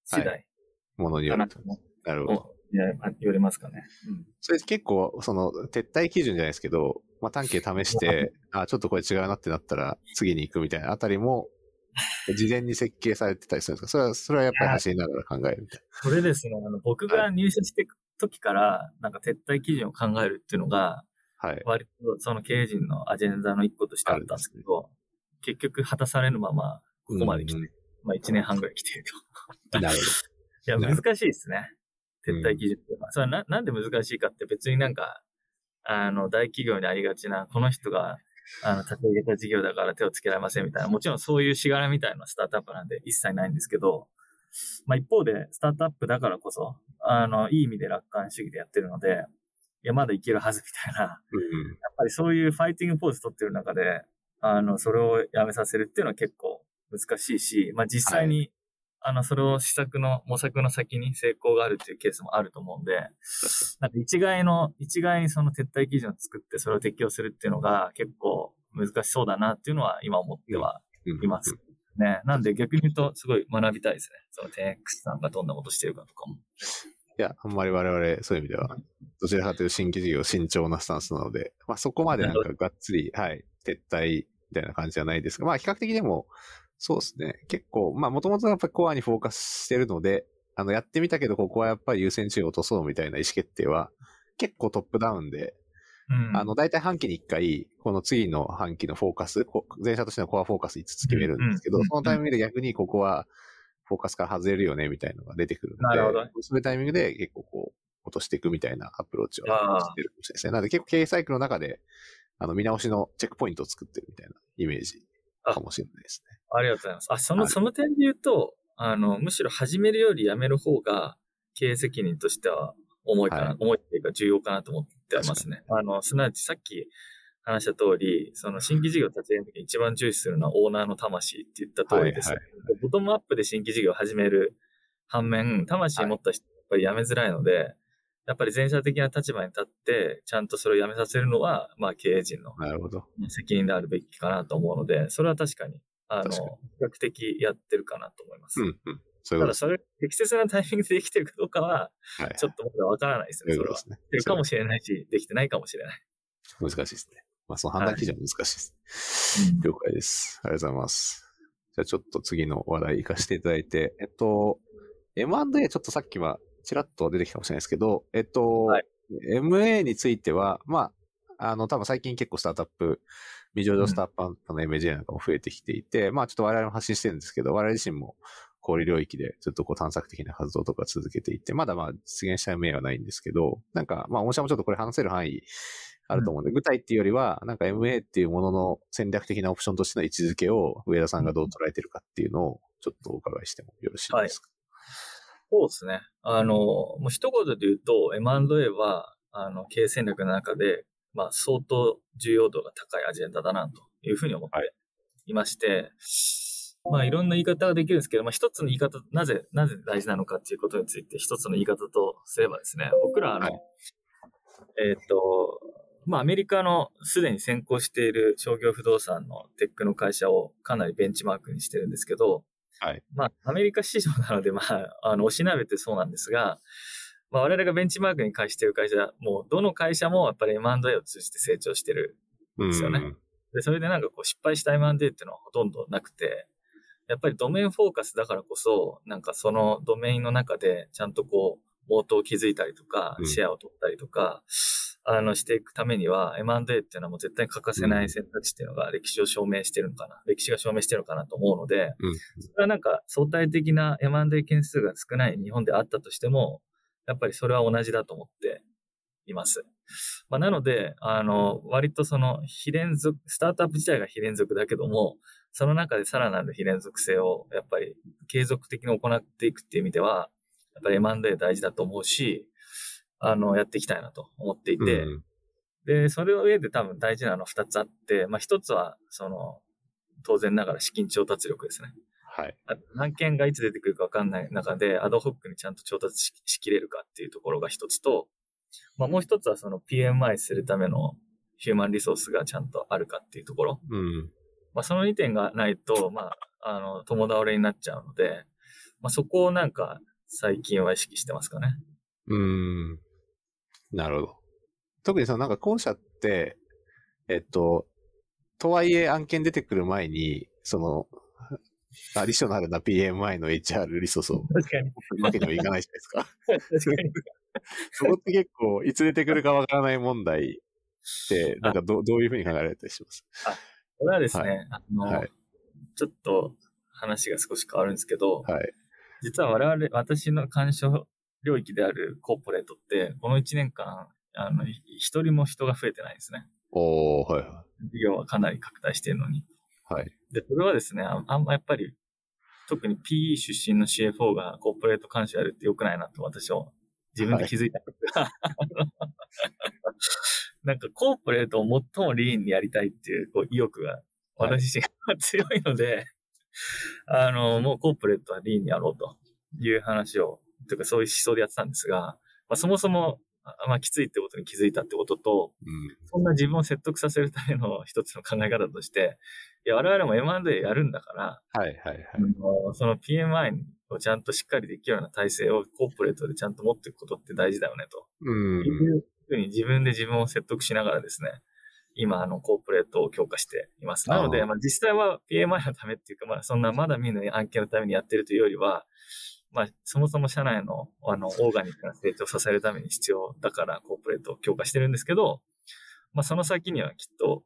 次第ど。ものによると。なるほど。もいや言われますかね。うんそれ結構、その、撤退基準じゃないですけど、まあ、短期で試して、あ、ちょっとこれ違うなってなったら、次に行くみたいなあたりも、事前に設計されてたりするんですか？それは、それはやっぱり走りながら考えるみたいそれですね、あの僕が入社していく時から、なんか撤退基準を考えるっていうのが、な。はい。割とその経営陣のアジェンダの一個としてあったんですけど、結局果たされぬまま、ここまで来て、うんまあ1年半ぐらい来ていると。なる いや、なる難しいですね。撤退基準っていうのは。それはななんで難しいかって別になんか、あの、大企業にありがちな、この人が、あの、立ち上げた事業だから手をつけられませんみたいな、もちろんそういうしがらみたいなスタートアップなんで一切ないんですけど、まあ一方で、スタートアップだからこそ、あの、いい意味で楽観主義でやってるので、いや、まだいけるはずみたいな。うん。やっぱりそういうファイティングポーズ取ってる中で、あの、それをやめさせるっていうのは結構難しいし、まあ実際に、あの、それを試作の、模索の先に成功があるっていうケースもあると思うんで、なんか一概の、一概にその撤退基準を作ってそれを適用するっていうのが結構難しそうだなっていうのは今思ってはうんいます。ね。なんで逆に言うとすごい学びたいですね。その 10X さんがどんなことしてるかとかも。いや、あんまり我々、そういう意味では、どちらかというと新規事業慎重なスタンスなので、まあそこまでなんかがっつり、はい、撤退みたいな感じじゃないですが、まあ比較的でも、そうですね。結構、まあもともとやっぱりコアにフォーカスしてるので、あの、やってみたけど、ここはやっぱり優先順位を落とそうみたいな意思決定は、結構トップダウンで、うん。あの、大体半期に1回、この次の半期のフォーカス、こ前者としてのコアフォーカス5つ決めるんですけど、そのタイミングで逆にここはフォーカスから外れるよね、みたいなのが出てくるので、なるほどそういうタイミングで結構こう、落としていくみたいなアプローチをしてるかもしれないですね。なので結構経営サイクルの中で、あの、見直しのチェックポイントを作ってるみたいなイメージかもしれないですね。ありがとうございます。あ、その、はいその点で言うと、あの、むしろ始めるよりやめる方が、経営責任としては重いかな、はい重いっていうか重要かなと思ってますね。あの、すなわちさっき話した通り、その新規事業を立ち上げるときに一番重視するのはオーナーの魂って言った通りです。はいボトムアップで新規事業を始める反面、魂を持った人はやっぱりやめづらいので、やっぱり前者的な立場に立って、ちゃんとそれをやめさせるのは、まあ経営陣の。責任であるべきかなと思うので、それは確かに、あの、比較的やってるかなと思います。うん、うん。そ。ただそれ、適切なタイミングでできてるかどうかは、はい。ちょっとまだわからないですね、それは。そういうですね。できてるかもしれないし、できてないかもしれない。難しいですね。まあ、その判断基準は難しいです。うん了解です。ありがとうございます。じゃあちょっと次の話題行かせていただいて、えっと、M&A ちょっとさっきはちらっと出てきたかもしれないですけど、えっと、はい MA については、まあ、あの、多分最近結構スタートアップ、未上場スタートアップの MJ なんかも増えてきていて、まあちょっと我々も発信してるんですけど、我々自身も小売領域でずっとこう探索的な活動とか続けていて、まだまあ実現した MA はないんですけど、なんかまあ、御社もちょっとこれ話せる範囲あると思うんで、具体っていうよりは、なんか MA っていうものの戦略的なオプションとしての位置づけを上田さんがどう捉えてるかっていうのをちょっとお伺いしてもよろしいですか？そうですね。あの、もう一言で言うと、M&A は、あの、経営戦略の中で、まあ、相当重要度が高いアジェンダだな、というふうに思ってい。まして、まあ、いろんな言い方ができるんですけど、まあ、一つの言い方、なぜ、なぜ大事なのかっていうことについて、一つの言い方とすればですね、僕ら、あの、はい。えっ、と、まあ、アメリカのすでに先行している商業不動産のテックの会社をかなりベンチマークにしてるんですけど、はい。まあ、アメリカ市場なので、まあ、あの、おしなべてそうなんですが、まあ、我々がベンチマークに返している会社、もう、どの会社もやっぱり M&A を通じて成長してる。うんですよねで、それでなんかこう、失敗した M&A っていうのはほとんどなくて、やっぱりドメインフォーカスだからこそ、なんかそのドメインの中でちゃんとこう、モートを築いたりとかう、ん。シェアを取ったりとか、あの、していくためには、M&A っていうのはもう絶対欠かせない選択肢っていうのが歴史を証明してるのかな、歴史が証明してるのかなと思うので、うん。それはなんか相対的な M&A 件数が少ない日本であったとしても、やっぱりそれは同じだと思っています。まあ、なので、あの、割とその非連続、スタートアップ自体が非連続だけども、その中でさらなる非連続性をやっぱり継続的に行っていくっていう意味では、やっぱり M&A 大事だと思うし、あの、やっていきたいなと思っていて、うん、で、それの上で多分大事なの2つあって、まあ1つは、その、当然ながら資金調達力ですね。はい。案件がいつ出てくるかわかんない中で、アドホックにちゃんと調達しきれるかっていうところが一つと、まあ、もう一つはその PMI するためのヒューマンリソースがちゃんとあるかっていうところ。うん。まあ、その2点がないと、まあ、あの、共倒れになっちゃうので、まあ、そこをなんか最近は意識してますかね。うん。なるほど。特にそのなんか後者って、えっと、とはいえ案件出てくる前に、その、アディショナルな PMI の HR リソースを。確かに。わけにもいかないじゃないですか。確かに。そこって結構、いつ出てくるかわからない問題って、なんかどどういうふうに考えられたりします？あ、これはですね、はい、あの、はい、ちょっと話が少し変わるんですけど、はい、実は我々、私の干渉領域であるコーポレートって、この1年間、あの、一人も人が増えてないんですね。おはいはい。事業はかなり拡大しているのに。はい。で、それはですね、ああんまやっぱり、特に PE 出身の CFO がコーポレート監視やるって良くないなと私は自分で気づいたんですが、はい、なんかコーポレートを最もリーンにやりたいっていうこう意欲が私自身が強いので、あの、もうコーポレートはリーンにやろうという話を、というかそういう思想でやってたんですが、まあ、そもそもまあ、きついってことに気づいたってことと、うん、そんな自分を説得させるための一つの考え方として、いや、我々も M&A やるんだから、はいはいはい。その PMI をちゃんとしっかりできるような体制をコーポレートでちゃんと持っていくことって大事だよねと。うん。いうふうに自分で自分を説得しながらですね、今、あの、コーポレートを強化しています。なので、まあ、実際は PMI のためっていうか、まあ、そんなまだ見ぬ案件のためにやってるというよりは、まあ、そもそも社内の、あの、オーガニックな成長を支えるために必要だから、コーポレートを強化してるんですけど、まあ、その先にはきっと、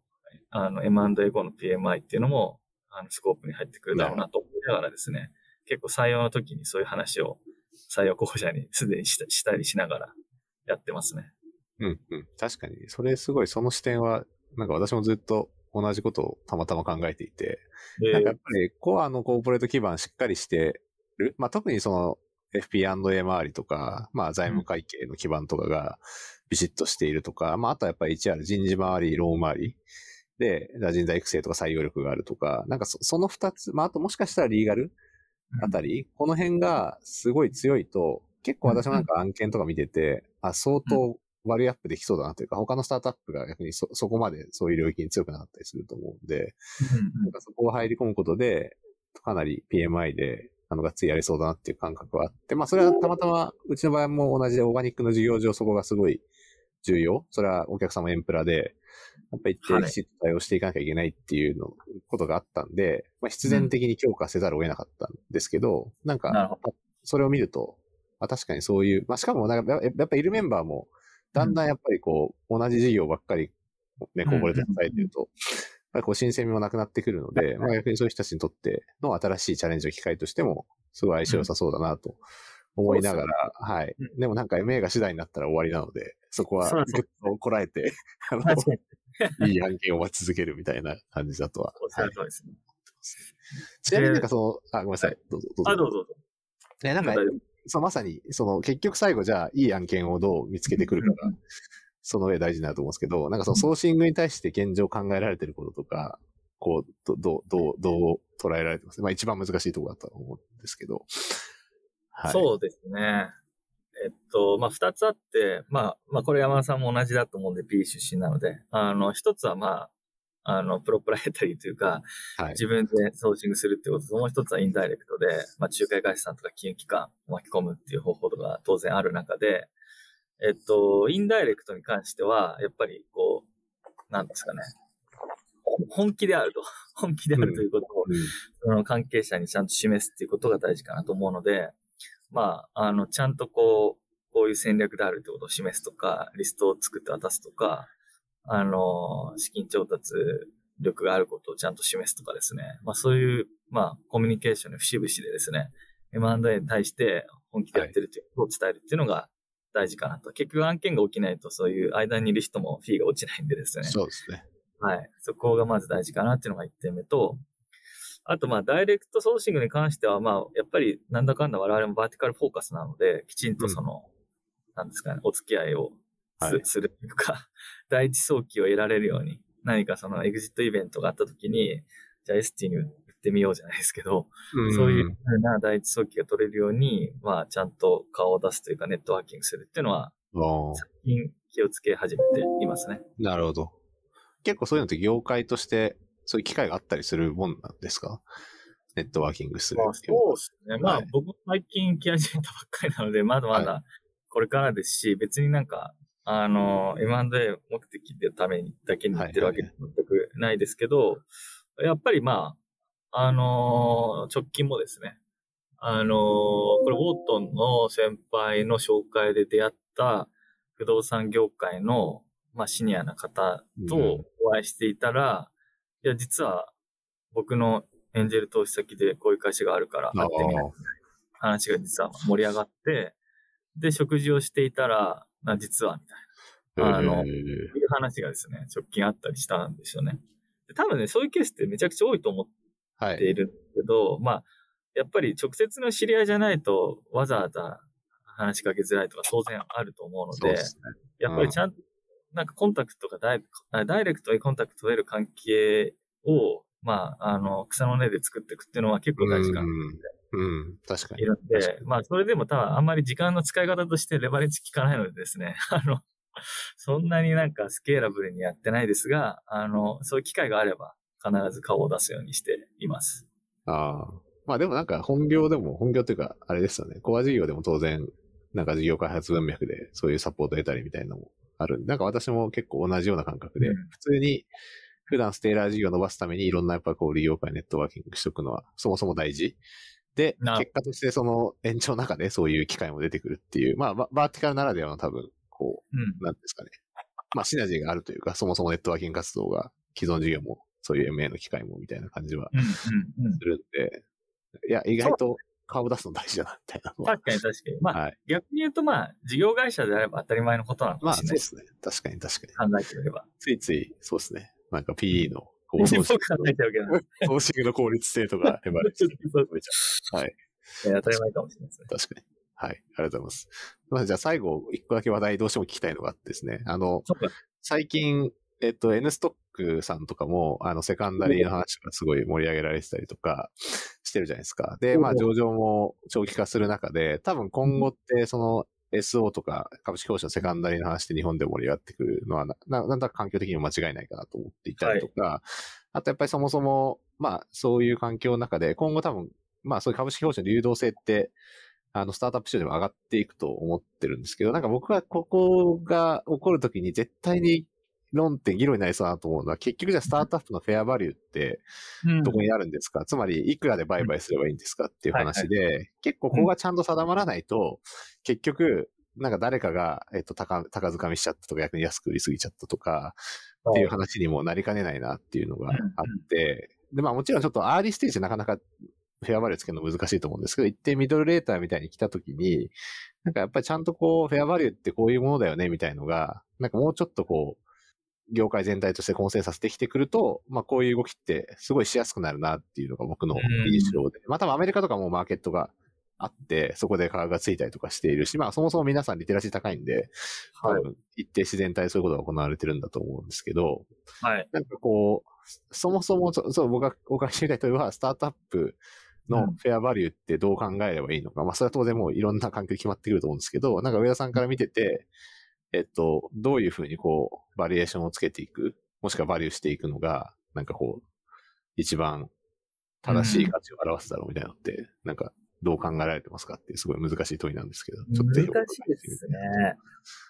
あの、M&A 後の PMI っていうのも、あの、スコープに入ってくるだろうなと思いながらですね、結構採用の時にそういう話を採用候補者に すでにしたりしながらやってますね。うんうん。確かに、それすごい、その視点は、なんか私もずっと同じことをたまたま考えていて、えー、なんかやっぱりコアのコーポレート基盤しっかりしてる。まあ、特にその FP&A 周りとか、まあ、財務会計の基盤とかがビシッとしているとか、まあ、あとはやっぱり HR 人事周り、ロー周りで、人材育成とか採用力があるとか、なんかそその二つ、まあ、あともしかしたらリーガルあたり、この辺がすごい強いと、結構私もなんか案件とか見てて、あ、相当割りアップできそうだなというか、他のスタートアップが逆にそ、そこまでそういう領域に強くなかったりすると思うんで、なんかそこを入り込むことで、かなり PMI であの、がっつりやれそうだなっていう感覚はあって、まあ、それはたまたま、うちの場合も同じでオーガニックの事業上そこがすごい重要。それはお客様エンプラで、やっぱり一定きちっと対応していかなきゃいけないっていうの、ことがあったんで、まあ、必然的に強化せざるを得なかったんですけど、うん、なんか、それを見ると、まあ、確かにそういう、まあ、しかもなんか、やっぱいるメンバーも、だんだんやっぱりこう、同じ事業ばっかり、ね、こぼれて支えてると、ぱりこう新鮮味もなくなってくるので、まあ逆にそういう人たちにとっての新しいチャレンジの機会としても、すごい相性良さそうだなと思いながら、うん、はい。でもなんか MA が次第になったら終わりなので、そこはぐっとこらえて、あの、いい案件を待ち続けるみたいな感じだとは。そうですね。ちなみになんかその、あ、ごめんなさい。どうぞ、どうぞ。あ、どうぞどうぞ。ね、なんか、そう、まさに、その、結局最後じゃあ、いい案件をどう見つけてくるかが、その上大事になると思うんですけど、なんかそのソーシングに対して現状考えられてることとか、こう、ど、ど、どう、どう捉えられてます？まあ一番難しいところだと思うんですけど。はい。そうですね。えっと、まあ二つあって、まあ、まあこれ山田さんも同じだと思うんで P 出身なので、あの、一つはまあ、あの、プロプライタリーというか、はい、自分でソーシングするってことと、もう一つはインダイレクトで、まあ仲介会社さんとか金融機関を巻き込むっていう方法とか当然ある中で、えっと、インダイレクトに関しては、やっぱりこう、なんですかね。本気であると。本気であるということを、うん、その関係者にちゃんと示すっていうことが大事かなと思うので、まあ、あの、ちゃんとこう、こういう戦略であるということを示すとか、リストを作って渡すとか、あの、資金調達力があることをちゃんと示すとかですね。まあそういう、まあコミュニケーションの節々でですね、M&A に対して本気でやってるということを伝えるっていうのが大事かなと。結局案件が起きないと、そういう間にいる人もフィーが落ちないんでですね。そうですね。はい。そこがまず大事かなっていうのが1点目と、あと、まあ、ダイレクトソーシングに関しては、まあ、やっぱり、なんだかんだ我々もバーティカルフォーカスなので、きちんとその、なんですかね、お付き合いをす,、はいするというか、第一早期を得られるように、何かそのエグジットイベントがあった時に、じゃあ ST に売ってみようじゃないですけど、そういうふうな第一早期が取れるように、まあ、ちゃんと顔を出すというか、ネットワーキングするっていうのは、うん。最近気をつけ始めていますね。なるほど。結構そういうのって業界として、そういう機会があったりするもんなんですか？ネットワーキングするまあ、そうですね。まあ、はい僕も最近来始めたばっかりなので、まだまだこれからですし、別になんか、あの、M&A 目的でためにだけに言ってるわけで全くないですけど、やっぱりまあ、あの直近もですね、あのこれ、ウォートンの先輩の紹介で出会った不動産業界の、まあ、シニアな方とお会いしていたら、いや、実は僕のエンジェル投資先でこういう会社があるから会ってみない話が実は盛り上がって、で、食事をしていたら、な実は、みたいな、あのへーいう話がですね、直近あったりしたんですよね。で多分ね、そういうケースってめちゃくちゃ多いと思っはい。ているけど、まあ、やっぱり直接の知り合いじゃないと、わざわざ話しかけづらいとか当然あると思うので、ですね。やっぱりちゃんと、なんかコンタクトがダイあダイレクトでコンタクト取れる関係を、まあ、あの、草の根で作っていくっていうのは結構大事かなうん。うん。確かに。いるんで、まあ、それでも多分あんまり時間の使い方としてレバレッジ効かないのでですね、あの、そんなになんかスケーラブルにやってないですが、あの、そういう機会があれば必ず顔を出すようにしています。ああ。まあでもなんか本業でも、本業っていうか、あれですよね。コア事業でも当然、なんか事業開発文脈でそういうサポートを得たりみたいなのもあるんで。なんか私も結構同じような感覚で、うん普通に普段ステーラー事業を伸ばすためにいろんなやっぱこう利用会ネットワーキングしとくのはそもそも大事。でな、結果としてその延長の中でそういう機会も出てくるっていう、まあババーティカルならではの多分、こうんう、。なんですかね。まあシナジーがあるというか、そもそもネットワーキング活動が既存事業もそういう MA の機会もみたいな感じはするんで、いや、意外と顔出すの大事だな、みたいな。確かに確かに。まあ、はい。逆に言うとまあ、事業会社であれば当たり前のことなのかまあ、もしれないです。そうですね。確かに確かに。考えてみれば。ついつい、そうですね。なんか PE の構 僕想考えちゃうけど。投資の効率性とか、はい。当たり前かもしれないですね。確かに。はい。ありがとうございます。まずじゃあ最後、一個だけ話題どうしても聞きたいのがあってですね。あの、最近、えっと、N ストックさんとかも、あの、セカンダリーの話がすごい盛り上げられてたりとかしてるじゃないですか。で、まあ、うん上場も長期化する中で、多分今後って、その、SO とか株式投資のセカンダリーの話って日本で盛り上がってくるのはな、ななんだか環境的にも間違いないかなと思っていたりとか、あとやっぱりそもそも、まあ、そういう環境の中で、今後多分、まあ、そういう株式投資の流動性って、あの、スタートアップ市場でも上がっていくと思ってるんですけど、なんか僕はここが起こるときに絶対に論点、議論になりそうだなと思うのは、結局じゃあスタートアップのフェアバリューってうん。どこにあるんですか、つまり、いくらで売買すればいいんですかっていう話で、結構ここがちゃんと定まらないと、結局、なんか誰かが、えっと、高、高掴みしちゃったとか、逆に安く売りすぎちゃったとか、っていう話にもなりかねないなっていうのがあって、で、まあもちろんちょっとアーリーステージでなかなかフェアバリューつけるの難しいと思うんですけど、一定ミドルレーターみたいに来たときに、なんかやっぱりちゃんとこう、フェアバリューってこういうものだよねみたいのが、なんかもうちょっとこう、業界全体としてコンセンサスできてくると、まあこういう動きってすごいしやすくなるなっていうのが僕の印象で。まあ多分アメリカとかもマーケットがあって、そこで価格がついたりとかしているし、まあそもそも皆さんリテラシー高いんで、多はい。分一定自然体そういうことが行われてるんだと思うんですけど、はい。なんかこう、そもそもそ、そう、僕がお伺いしてみたい問いは、スタートアップのフェアバリューってどう考えればいいのか。まあ、それは当然もういろんな環境で決まってくると思うんですけど、なんか上田さんから見てて、えっと、どういうふうにこう、バリエーションをつけていく、もしくはバリューしていくのが、なんかこう、一番正しい価値を表すだろうみたいなのって、なんか、どう考えられてますかっていうすごい難しい問いなんですけど、ちょっと難しいですね。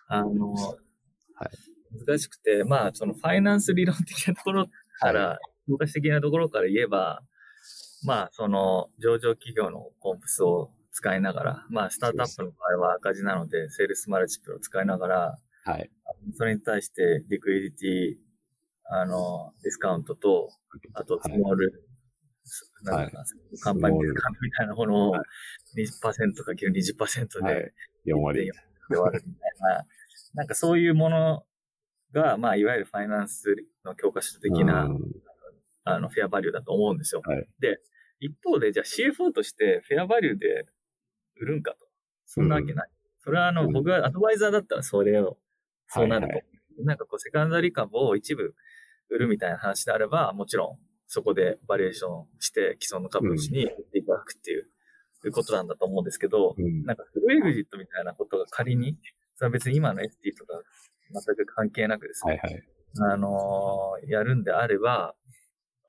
あの、難しくて、まあ、そのファイナンス理論的なところから、教科書的なところから言えば、まあ、その上場企業の comps を使いながら、まあ、スタートアップの場合は赤字なので、 sales multiple を使いながら、はい。それに対して liquidity、あの、ディスカウントと、あと、 small、なんだか、 company discount みたいなものをは20%かける20%はい。で、4割。で割るみたいな、なんかそういうものが、まあ、いわゆるファイナンスの教科書的な、あの、フェアバリューだと思うんですよ。はい、で、一方で、じゃあ CFO としてフェアバリューで売るんかと。そんなわけない。うん、それはあの、僕がアドバイザーだったらそれを、そうなると。はいはい、なんかこう、セカンダリ株を一部売るみたいな話であれば、もちろん、そこでバリエーションして既存の株主に売っていただくっていう、いうことなんだと思うんですけど、うん、なんかフルエグジットみたいなことが仮に、それは別に今の ST とか全く関係なくですね、はいはい、あのー、やるんであれば、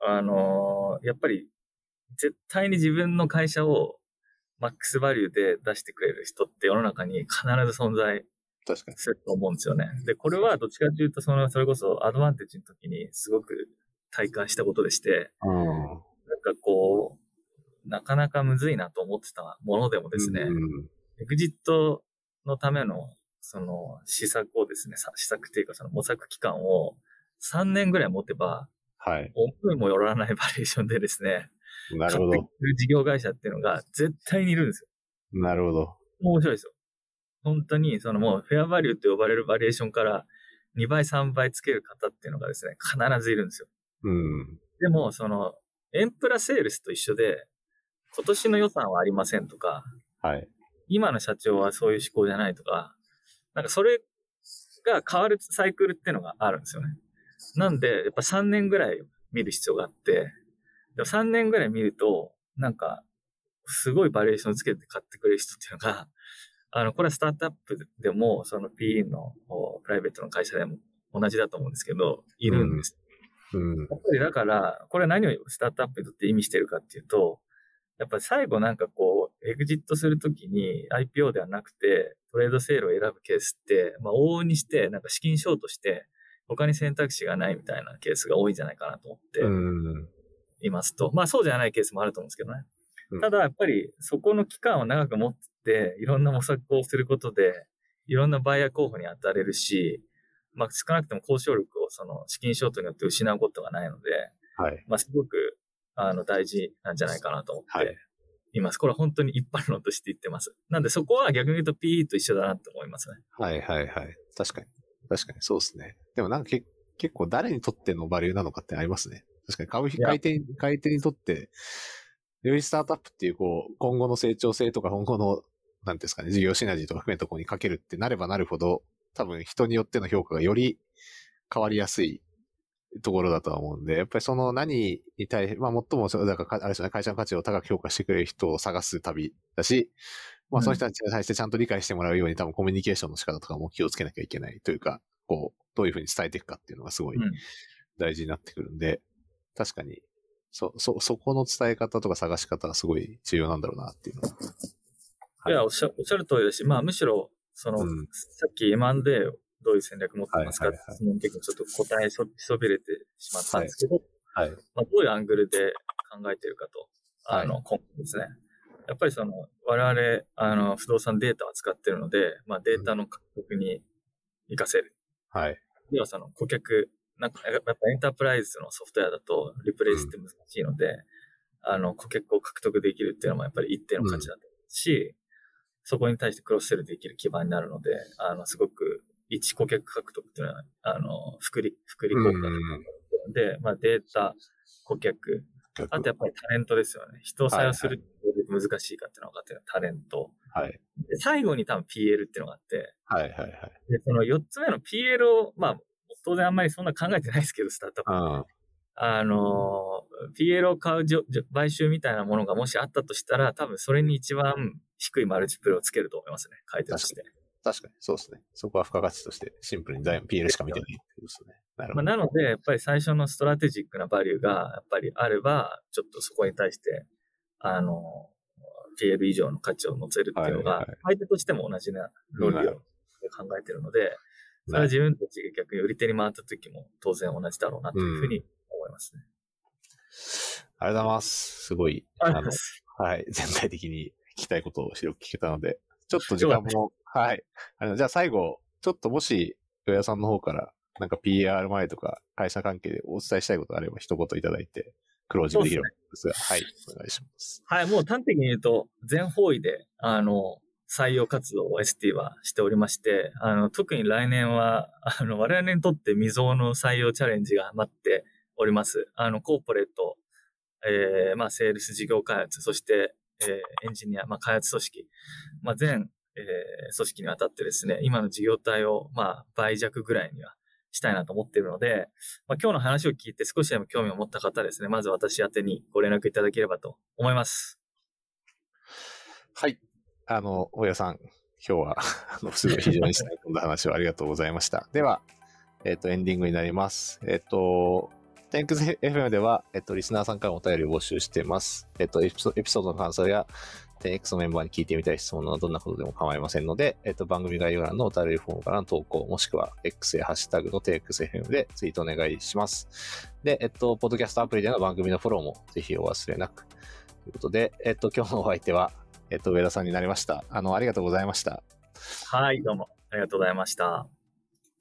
あのー、やっぱり絶対に自分の会社をマックスバリューで出してくれる人って世の中に必ず存在すると思うんですよね。で、これはどっちかというと、その、それこそアドバンテージの時にすごく体感したことでして、うん、なんかこう、なかなかむずいなと思ってたものでもですね、うん、エグジットのための、その、施策をですね、施策っていうかその模索期間を3年ぐらい持てば、はい。思いもよらないバリエーションでですね、なるほど。事業会社っていうのが絶対にいるんですよ。なるほど。面白いですよ。本当に、そのもうフェアバリューって呼ばれるバリエーションから2倍、3倍つける方っていうのがですね、必ずいるんですよ。うん。でも、その、エンプラセールスと一緒で、今年の予算はありませんとか、はい。今の社長はそういう思考じゃないとか、なんかそれが変わるサイクルっていうのがあるんですよね。なんで、やっぱ3年ぐらい見る必要があって、でも3年ぐらい見ると、なんか、すごいバリエーションつけて買ってくれる人っていうのが、あの、これはスタートアップでも、その PE のプライベートの会社でも同じだと思うんですけど、いるんです。うん。やっぱりだから、これは何をスタートアップにとって意味してるかっていうと、やっぱり最後なんかこう、エグジットするときに IPO ではなくて、トレードセールを選ぶケースって、まあ往々にして、なんか資金ショートして、他に選択肢がないみたいなケースが多いんじゃないかなと思っていますと。まあそうじゃないケースもあると思うんですけどね。ただやっぱりそこの期間を長く持って、いろんな模索をすることで、いろんなバイヤー候補に当たれるし、まあ、少なくとも交渉力をその資金ショートによって失うことがないので、はい。まあ、すごく、あの、大事なんじゃないかなと思っています。はい、これは本当に一般論として言ってます。なんでそこは逆に言うと PE と一緒だなって思いますね。はいはいはい。確かに。確かにそうですね。でもなんかけ結構誰にとってのバリューなのかってありますね。確かに株買い手買い手にとって、よりスタートアップっていうこう、今後の成長性とか今後の、なんですかね、事業シナジーとか含めたところにかけるってなればなるほど、多分人によっての評価がより変わりやすいところだとは思うんで、やっぱりその何に対して、まあ最も、だから、あれですね、会社の価値を高く評価してくれる人を探す旅だし、まあその人たちに対してちゃんと理解してもらうように多分コミュニケーションの仕方とかも気をつけなきゃいけないというか、こう、どういうふうに伝えていくかっていうのがすごい大事になってくるんで、確かに、そ、そ、そこの伝え方とか探し方がすごい重要なんだろうなっていうのは。はい、いや、おっしゃおっしゃる通りだし、まあむしろ、その、うん、さっき M&A をどういう戦略持ってますかって質問結構ちょっと答えそそびれてしまったんですけど、はい。まあ、どういうアングルで考えてるかと、あの、今後ですね。やっぱりその、我々、あの、不動産データを使ってるので、まあデータの獲得に活かせる。はい。ではその顧客、なんかやっぱエンタープライズのソフトウェアだとリプレイスって難しいので、うん、あの、顧客を獲得できるっていうのもやっぱり一定の価値だと思うし、そこに対してクロスセルできる基盤になるので、あの、すごく一顧客獲得っていうのは、あの、福利、福利効果で、まあデータ、顧客、あとやっぱりタレントですよね。人を採用するって難しいかっていうのが分かってる、タレント。はい。で、最後に多分 PL っていうのがあって、はいはいはい。で、その4つ目の PL を、まあ、当然あんまりそんな考えてないですけど、スタートアップ。あの、PL を買う買収みたいなものがもしあったとしたら、多分それに一番低いマルチプルをつけると思いますね。書いてまして。確かに、そうですね。そこは付加価値としてシンプルに PL しか見てないってですね。なるほど。まあ、なので、やっぱり最初のストラテジックなバリューがやっぱりあれば、ちょっとそこに対して、あの、PL 以上の価値を乗せるっていうのが、相手としても同じな論理を考えてるので、それは自分たちが逆に売り手に回った時も当然同じだろうなというふうに思いますね。ありがとうございます。すごい、あの、はい、全体的に聞きたいことを広く聞けたので、ちょっと時間も、はい。あの、じゃあ最後、ちょっともし、与谷さんの方から、なんか PR 前とか会社関係でお伝えしたいことがあれば一言いただいて、クロージングできるんですが、すね、はい、お願いします。はい、もう端的に言うと、全方位で、あの、採用活動を ST はしておりまして、あの、特に来年は、あの、我々にとって未曾有の採用チャレンジが待っております。あの、コーポレート、えー、まあ、セールス事業開発、そして、えー、エンジニア、まあ、開発組織、まあ、全、えー、組織にわたってですね、今の事業体を、まあ、倍弱ぐらいにはしたいなと思っているので、まあ、今日の話を聞いて少しでも興味を持った方ですね、まず私宛にご連絡いただければと思います。はい。あの、大家さん、今日は、あの、すごい非常にしたい込んだ話をありがとうございました。では、えっ、と、エンディングになります。えっ、と、テンクス FM では、えっ、と、リスナーさんからお便りを募集しています。えっ、とエピソ、エピソードの感想や、10X のメンバーに聞いてみたい質問などどんなことでも構いませんので、えっ、と、番組概要欄のお便りフォームからの投稿、もしくは X やハッシュタグの 10XFM でツイートお願いします。で、えっ、と、ポッドキャストアプリでの番組のフォローもぜひお忘れなく。ということで、えっ、と、今日のお相手は、えっ、と、上田さんになりました。あの、ありがとうございました。はい、どうもありがとうございました。